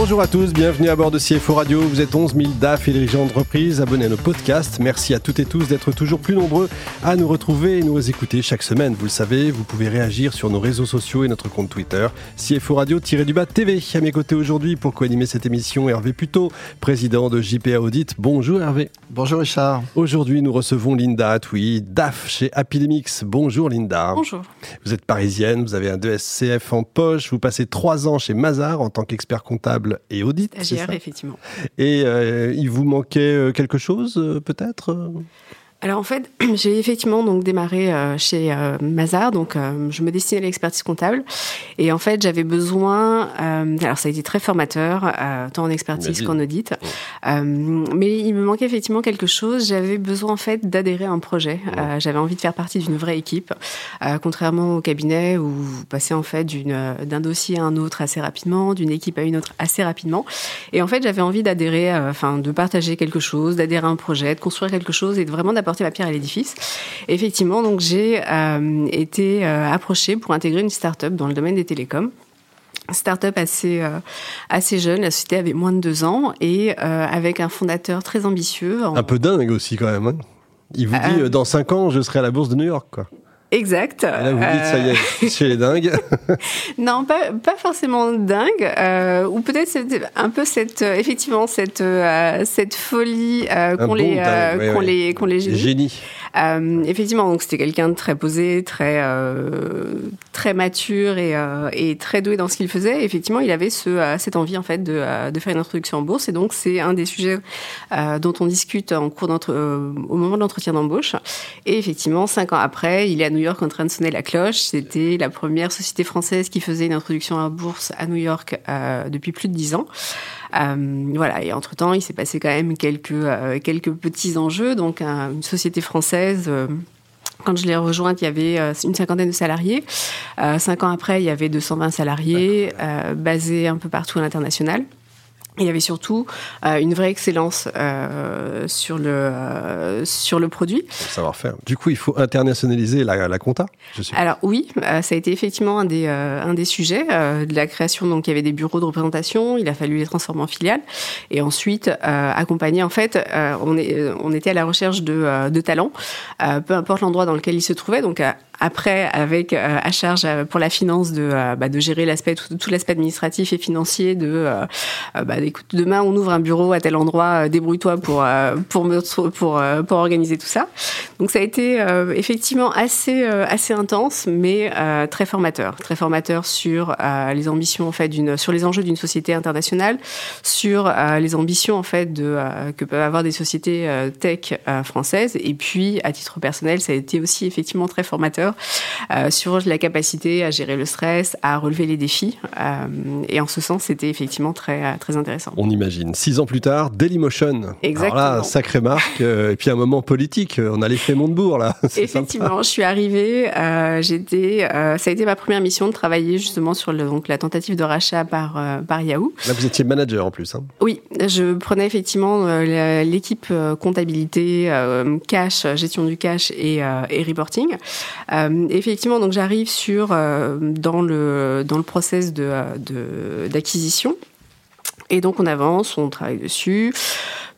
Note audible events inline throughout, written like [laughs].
Bonjour à tous, bienvenue à bord de CFO Radio. Vous êtes 11 000 DAF et dirigeants d'entreprise abonnés à nos podcasts. Merci à toutes et tous d'être toujours plus nombreux à nous retrouver et nous écouter chaque semaine. Vous le savez, vous pouvez réagir sur nos réseaux sociaux et notre compte Twitter, CFO Radio-du-bas TV. À mes côtés aujourd'hui pour co-animer cette émission, Hervé Puto, président de JPA Audit. Bonjour Hervé. Bonjour Richard. Aujourd'hui, nous recevons Linda Atoui, DAF chez Apidemix. Bonjour Linda. Bonjour. Vous êtes parisienne, vous avez un 2SCF en poche, vous passez trois ans chez Mazar en tant qu'expert comptable et audit. AGR, effectivement. Et euh, il vous manquait euh, quelque chose, euh, peut-être? Alors en fait, [clears throat] j'ai effectivement donc démarré euh, chez euh, Mazar, donc euh, je me destinais à l'expertise comptable, et en fait j'avais besoin, alors ça a été très formateur, tant en expertise qu'en audit, mais il me manquait effectivement quelque chose. J'avais besoin en fait d'adhérer à un projet. j'avais envie de faire partie d'une vraie équipe, contrairement au cabinet où vous passez en fait d'un dossier à un autre assez rapidement, d'une équipe à une autre assez rapidement. Et en fait j'avais envie d'adhérer, enfin de partager quelque chose, d'adhérer à un projet, de construire quelque chose et de vraiment apporter ma pierre à l'édifice. Effectivement, donc j'ai euh, été euh, approchée pour intégrer une start-up dans le domaine des télécoms start-up assez euh, assez jeune, la société avait moins de deux ans et avec un fondateur très ambitieux. Un peu dingue aussi quand même. Hein. Il vous dit dans cinq ans je serai à la bourse de New York quoi. Exact. Là, vous dites, ça y est, c'est les dingues. [laughs] non, pas, pas forcément dingue, euh, ou peut-être un peu cette, effectivement, cette, cette folie qu'ont les, qu'on les, qu'on les génies. Euh, effectivement, donc c'était quelqu'un de très posé, très euh, très mature et, euh, et, très doué dans ce qu'il faisait. effectivement, il avait ce, cette envie en fait de, faire une introduction en bourse. Et donc, c'est un des sujets dont on discute au moment de l'entretien d'embauche. Et effectivement, cinq ans après, il est à New York en train de sonner la cloche. C'était la première société française qui faisait une introduction en bourse à New York depuis plus de dix ans. Voilà. Et entre temps, il s'est passé quand même quelques quelques petits enjeux. Donc, une société française euh, quand je l'ai rejointe, il y avait une cinquantaine de salariés. cinq ans après, il y avait 220 salariés, basés un peu partout à l'international il y avait surtout euh, une vraie excellence euh, sur le euh, sur le produit. Savoir-faire. Du coup, il faut internationaliser la, la compta. Je. Alors oui, ça a été effectivement un des un des sujets de la création. Donc il y avait des bureaux de représentation. Il a fallu les transformer en filiales et ensuite accompagner. En fait, on est on était à la recherche de de talents, peu importe l'endroit dans lequel ils se trouvaient. Donc après, avec euh, à charge euh, pour la finance de, euh, bah, de gérer l'aspect tout, l'aspect administratif et financier de bah, écoute, demain on ouvre un bureau à tel endroit, débrouille-toi pour pour pour pour organiser tout ça. Donc ça a été effectivement assez assez intense, mais très formateur, très formateur sur les ambitions en fait d'une sur les enjeux d'une société internationale, sur les ambitions en fait de que peuvent avoir des sociétés tech françaises. Et puis à titre personnel, ça a été aussi effectivement très formateur euh, sur la capacité à gérer le stress, à relever les défis. Euh, et en ce sens, c'était effectivement très, très intéressant. On imagine. Six ans plus tard, Dailymotion. Exactement. Alors là, sacrée marque. Euh, et puis un moment politique. On a l'effet Montebourg, là. [laughs] Effectivement, je suis arrivée. j'étais, ça a été ma première mission de travailler justement sur le, donc, la tentative de rachat par, par Yahoo. Là, vous étiez manager en plus. Hein. Oui, je prenais effectivement l'équipe comptabilité, cash, gestion du cash et, et reporting. Euh, effectivement, donc j'arrive sur euh, dans le dans le process de d'acquisition. Et donc on avance, on travaille dessus.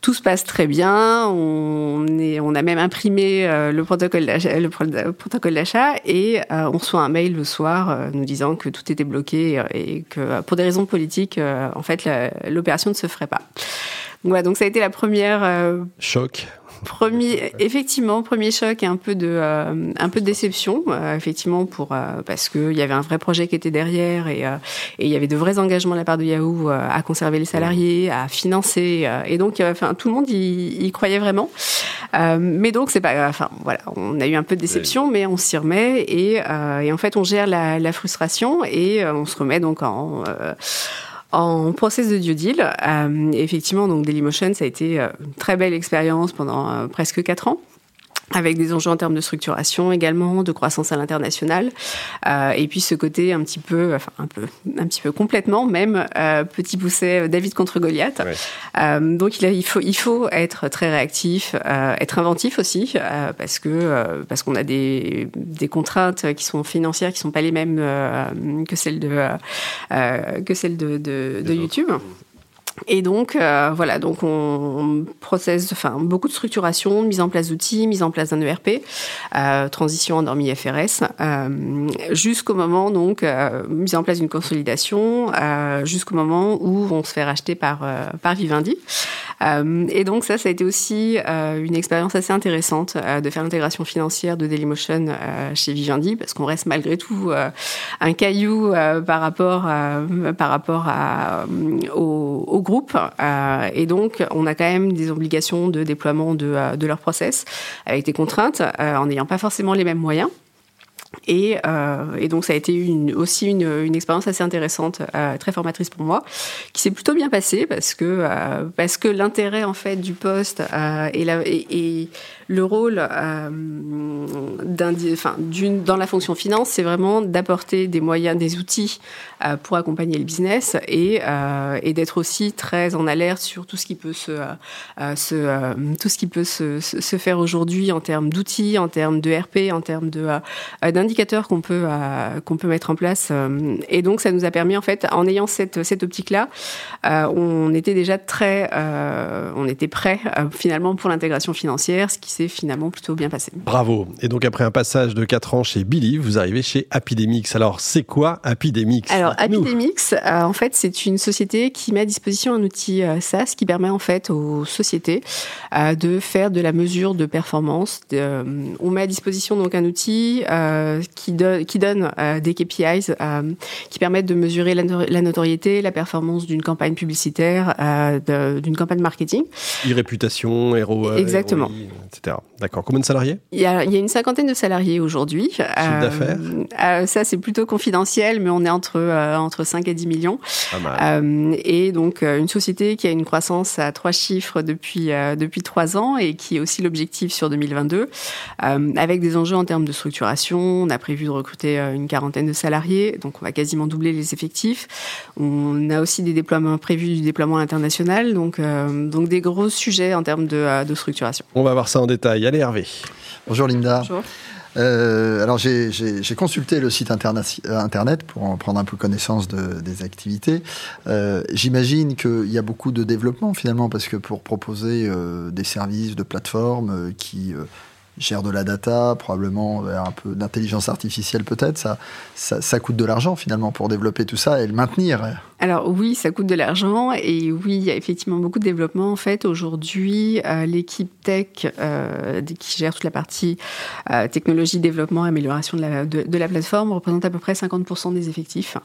Tout se passe très bien. On, est, on a même imprimé euh, le protocole d'achat, le protocole d'achat et on reçoit un mail le soir nous disant que tout était bloqué et que pour des raisons politiques, en fait, l'opération ne se ferait pas. Voilà, donc ça a été la première choc. Premier, effectivement, premier choc et un peu de, euh, un peu de déception, euh, effectivement, pour euh, parce qu'il y avait un vrai projet qui était derrière et, et il y avait de vrais engagements de la part de Yahoo à conserver les salariés, à financer, et donc, enfin, tout le monde y, y croyait vraiment. mais donc, c'est pas, enfin, voilà, on a eu un peu de déception, mais on s'y remet et, et en fait, on gère la, la frustration et on se remet donc en en process de due deal. Euh, effectivement, donc Dailymotion, ça a été euh, une très belle expérience pendant euh, presque quatre ans. Avec des enjeux en termes de structuration également, de croissance à l'international, euh, et puis ce côté un petit peu, enfin un peu, un petit peu complètement même euh, petit poussé David contre Goliath. Euh, donc il, a, il faut il faut être très réactif, euh, être inventif aussi euh, parce que euh, parce qu'on a des, des contraintes qui sont financières qui sont pas les mêmes que celles de que celles de, de, de YouTube. Et donc, euh, voilà, donc on, processe, enfin, beaucoup de structuration, mise en place d'outils, mise en place d'un ERP, euh, transition en dormi FRS, euh, jusqu'au moment, donc, mise en place d'une consolidation, jusqu'au moment où on se fait racheter par, par Vivendi. et donc, ça, ça a été aussi une expérience assez intéressante de faire l'intégration financière de Dailymotion chez Vivendi, parce qu'on reste malgré tout un caillou par rapport, par rapport au groupe. Euh, et donc, on a quand même des obligations de déploiement de, euh, leur process avec des contraintes euh, en n'ayant pas forcément les mêmes moyens. Et, donc ça a été aussi une, expérience assez intéressante, très formatrice pour moi, qui s'est plutôt bien passée parce que que l'intérêt en fait du poste et, la, le rôle d'une, dans la fonction finance, c'est vraiment d'apporter des moyens, des outils pour accompagner le business et, et d'être aussi très en alerte sur tout ce qui peut se, tout ce qui peut se, faire aujourd'hui en termes d'outils, en termes de RP, en termes de d'indicateurs qu'on peut euh, qu'on peut mettre en place. Euh, et donc ça nous a permis en fait, en ayant cette cette optique là, euh, on était déjà très, euh, on était prêt euh, finalement pour l'intégration financière, ce qui s'est finalement plutôt bien passé. Bravo. Et donc après un passage de 4 ans chez Billy, vous arrivez chez Apidemix. Alors c'est quoi Apidemix? Alors Apidemix, en fait, c'est une société qui met à disposition un outil SaaS qui permet en fait aux sociétés de faire de la mesure de performance. De, on met à disposition donc un outil euh, qui, do qui donne euh, des KPIs euh, qui permettent de mesurer la, no la notoriété, la performance d'une campagne publicitaire, d'une campagne marketing. E-réputation, ROI, Exactement. ROI, etc. D'accord. Combien de salariés? Il y, a, il y, a, une cinquantaine de salariés aujourd'hui. Chiffre d'affaires? Ça, c'est plutôt confidentiel, mais on est entre, entre 5 et 10 millions. et donc, une société qui a une croissance à trois chiffres depuis, depuis trois ans et qui est aussi l'objectif sur 2022, avec des enjeux en termes de structuration, on a prévu de recruter une quarantaine de salariés, donc on va quasiment doubler les effectifs. On a aussi des déploiements prévus du déploiement international, donc, euh, donc des gros sujets en termes de, de, structuration. On va voir ça en détail. Allez Hervé. Bonjour Linda. Bonjour. Euh, alors j'ai consulté le site internet pour en prendre un peu connaissance de, des activités. Euh, J'imagine qu'il y a beaucoup de développement finalement parce que pour proposer euh, des services de plateforme qui gère de la data, probablement un peu d'intelligence artificielle peut-être, ça, ça, coûte de l'argent finalement pour développer tout ça et le maintenir. Alors oui, ça coûte de l'argent et oui, il y a effectivement beaucoup de développement. En fait, aujourd'hui, euh, l'équipe tech euh, qui gère toute la partie euh, technologie, développement, amélioration de la, de, la plateforme représente à peu près 50% des effectifs.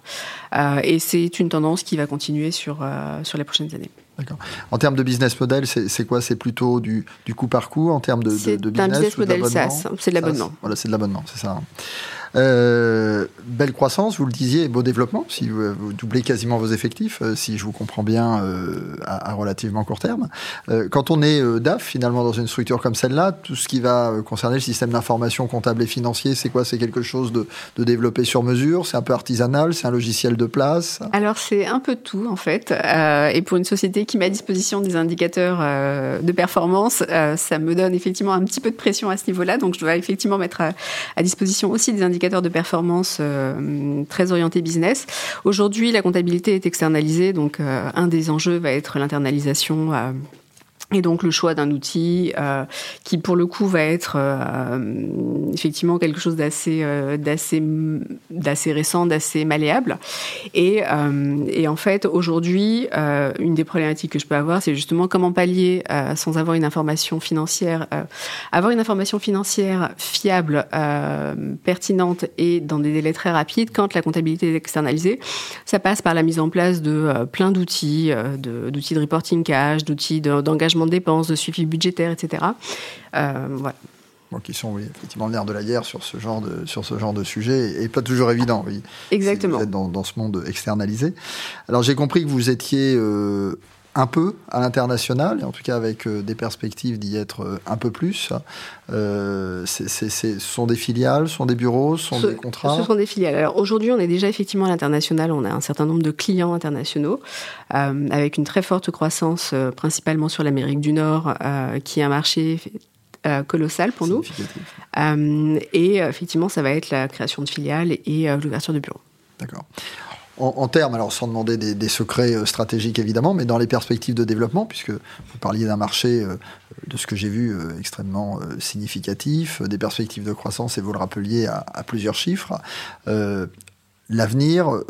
Et c'est une tendance qui va continuer sur, sur les prochaines années. D'accord. En termes de business model, c'est quoi? C'est plutôt du, du coup par coup en termes de, de, de business un business model SaaS, c'est de l'abonnement. Voilà, c'est de l'abonnement, c'est ça. Euh, belle croissance, vous le disiez, beau développement, si vous, doublez quasiment vos effectifs, euh, si je vous comprends bien, euh, à, relativement court terme. Euh, quand on est DAF, finalement, dans une structure comme celle-là, tout ce qui va concerner le système d'information comptable et financier, c'est quoi? C'est quelque chose de, de, développé sur mesure? C'est un peu artisanal? C'est un logiciel de place? Alors, c'est un peu tout, en fait. et pour une société qui met à disposition des indicateurs de performance, ça me donne effectivement un petit peu de pression à ce niveau-là. Donc, je dois effectivement mettre à, disposition aussi des indicateurs de performance très orienté business. Aujourd'hui, la comptabilité est externalisée, donc euh, un des enjeux va être l'internalisation euh, et donc le choix d'un outil euh, qui pour le coup va être euh, effectivement quelque chose d'assez euh, d'assez d'assez récent, d'assez malléable. Et, et en fait aujourd'hui une des problématiques que je peux avoir c'est justement comment pallier sans avoir une information financière, avoir une information financière fiable, pertinente et dans des délais très rapides quand la comptabilité est externalisée. Ça passe par la mise en place de plein d'outils, d'outils de, de reporting cash, d'outils d'engagement de dépenses, de suivi budgétaire, etc. Euh, voilà. Qui sont oui, effectivement le nerf de la guerre sur ce genre de, sur ce genre de sujet et pas toujours évident. Oui. Exactement. Si vous êtes dans, dans, ce monde externalisé. Alors j'ai compris que vous étiez euh, un peu à l'international, et en tout cas avec des perspectives d'y être un peu plus. ce sont des filiales, ce sont des bureaux, ce sont des contrats Ce sont des filiales. Alors aujourd'hui, on est déjà effectivement à l'international, on a un certain nombre de clients internationaux, avec une très forte croissance, principalement sur l'Amérique du Nord, qui est un marché euh, colossal pour nous. Euh, et euh, effectivement, ça va être la création de filiales et l'ouverture de bureaux. D'accord. En, termes, alors sans demander des, secrets stratégiques évidemment, mais dans les perspectives de développement, puisque vous parliez d'un marché, de ce que j'ai vu, extrêmement significatif, des perspectives de croissance, et vous le rappeliez à, à plusieurs chiffres, l'avenir,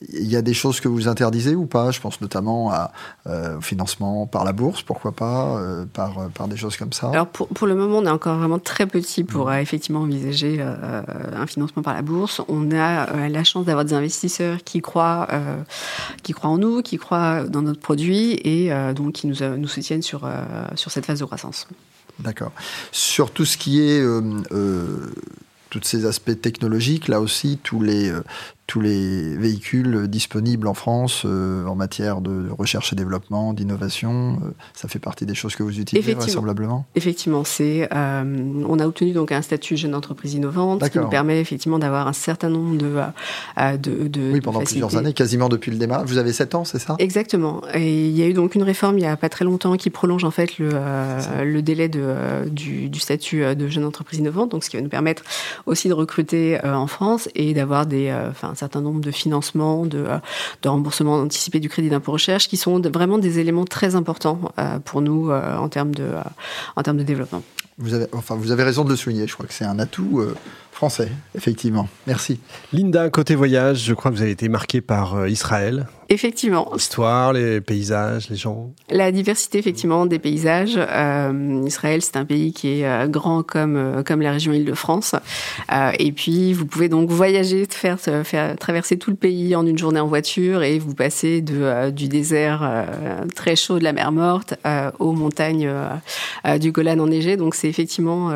il y a des choses que vous interdisez ou pas? Je pense notamment à, euh, au financement par la bourse, pourquoi pas, euh, par, euh, par des choses comme ça? Alors pour, pour, le moment, on est encore vraiment très petit pour mmh. effectivement envisager un financement par la bourse. On a la chance d'avoir des investisseurs qui croient, qui croient en nous, qui croient dans notre produit et donc qui nous, nous soutiennent sur, sur cette phase de croissance. D'accord. Sur tout ce qui est tous ces aspects technologiques, là aussi, tous les, tous les véhicules disponibles en France euh, en matière de recherche et développement, d'innovation. Euh, ça fait partie des choses que vous utilisez vraisemblablement Effectivement, c'est, euh, on a obtenu donc un statut jeune entreprise innovante qui nous permet effectivement d'avoir un certain nombre de, de, de Oui, pendant plusieurs années, quasiment depuis le démarrage. Vous avez 7 ans, c'est ça? Exactement. Et il y a eu donc une réforme il n'y a pas très longtemps qui prolonge en fait le, le délai de, du, du, statut de jeune entreprise innovante, donc ce qui va nous permettre aussi de recruter en France et d'avoir des, enfin, certain nombre de financements, de, euh, de remboursement anticipé du crédit d'impôt recherche, qui sont vraiment des éléments très importants euh, pour nous euh, en termes de, en termes de développement. Vous avez, enfin, vous avez raison de le souligner. Je crois que c'est un atout français, effectivement. Merci. Linda, côté voyage, je crois que vous avez été marqué par Israël. Effectivement. L'histoire, les paysages, les gens. La diversité, effectivement, des paysages. Euh, Israël, c'est un pays qui est euh, grand comme euh, comme la région Île-de-France. Euh, et puis, vous pouvez donc voyager, faire, faire traverser tout le pays en une journée en voiture, et vous passez de du désert très chaud de la mer Morte aux montagnes du Golan enneigé. Donc, c'est effectivement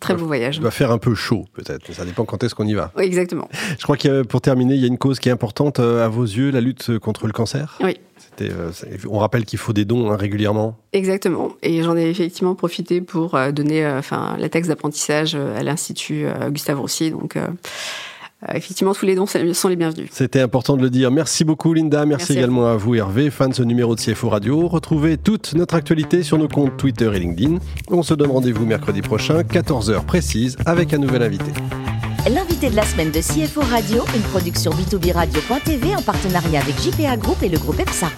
très beau voyage. Il va faire un peu chaud, peut-être. Ça dépend quand est-ce qu'on y va. Oui, exactement. Je crois que pour terminer, il y a une cause qui est importante à vos yeux, la lutte contre le cancer. Oui. Euh, on rappelle qu'il faut des dons hein, régulièrement. Exactement. Et j'en ai effectivement profité pour euh, donner euh, enfin, la taxe d'apprentissage à l'Institut Gustave Roussy. Donc, effectivement, tous les dons sont les bienvenus. C'était important de le dire. Merci beaucoup, Linda. Merci, également à vous. Hervé, fan de ce numéro de CFO Radio. Retrouvez toute notre actualité sur nos comptes Twitter et LinkedIn. On se donne rendez-vous mercredi prochain, 14h précise, avec un nouvel invité. L'invité de la semaine de CFO Radio, une production b2b radio.tv en partenariat avec JPA Group et le groupe EPSA.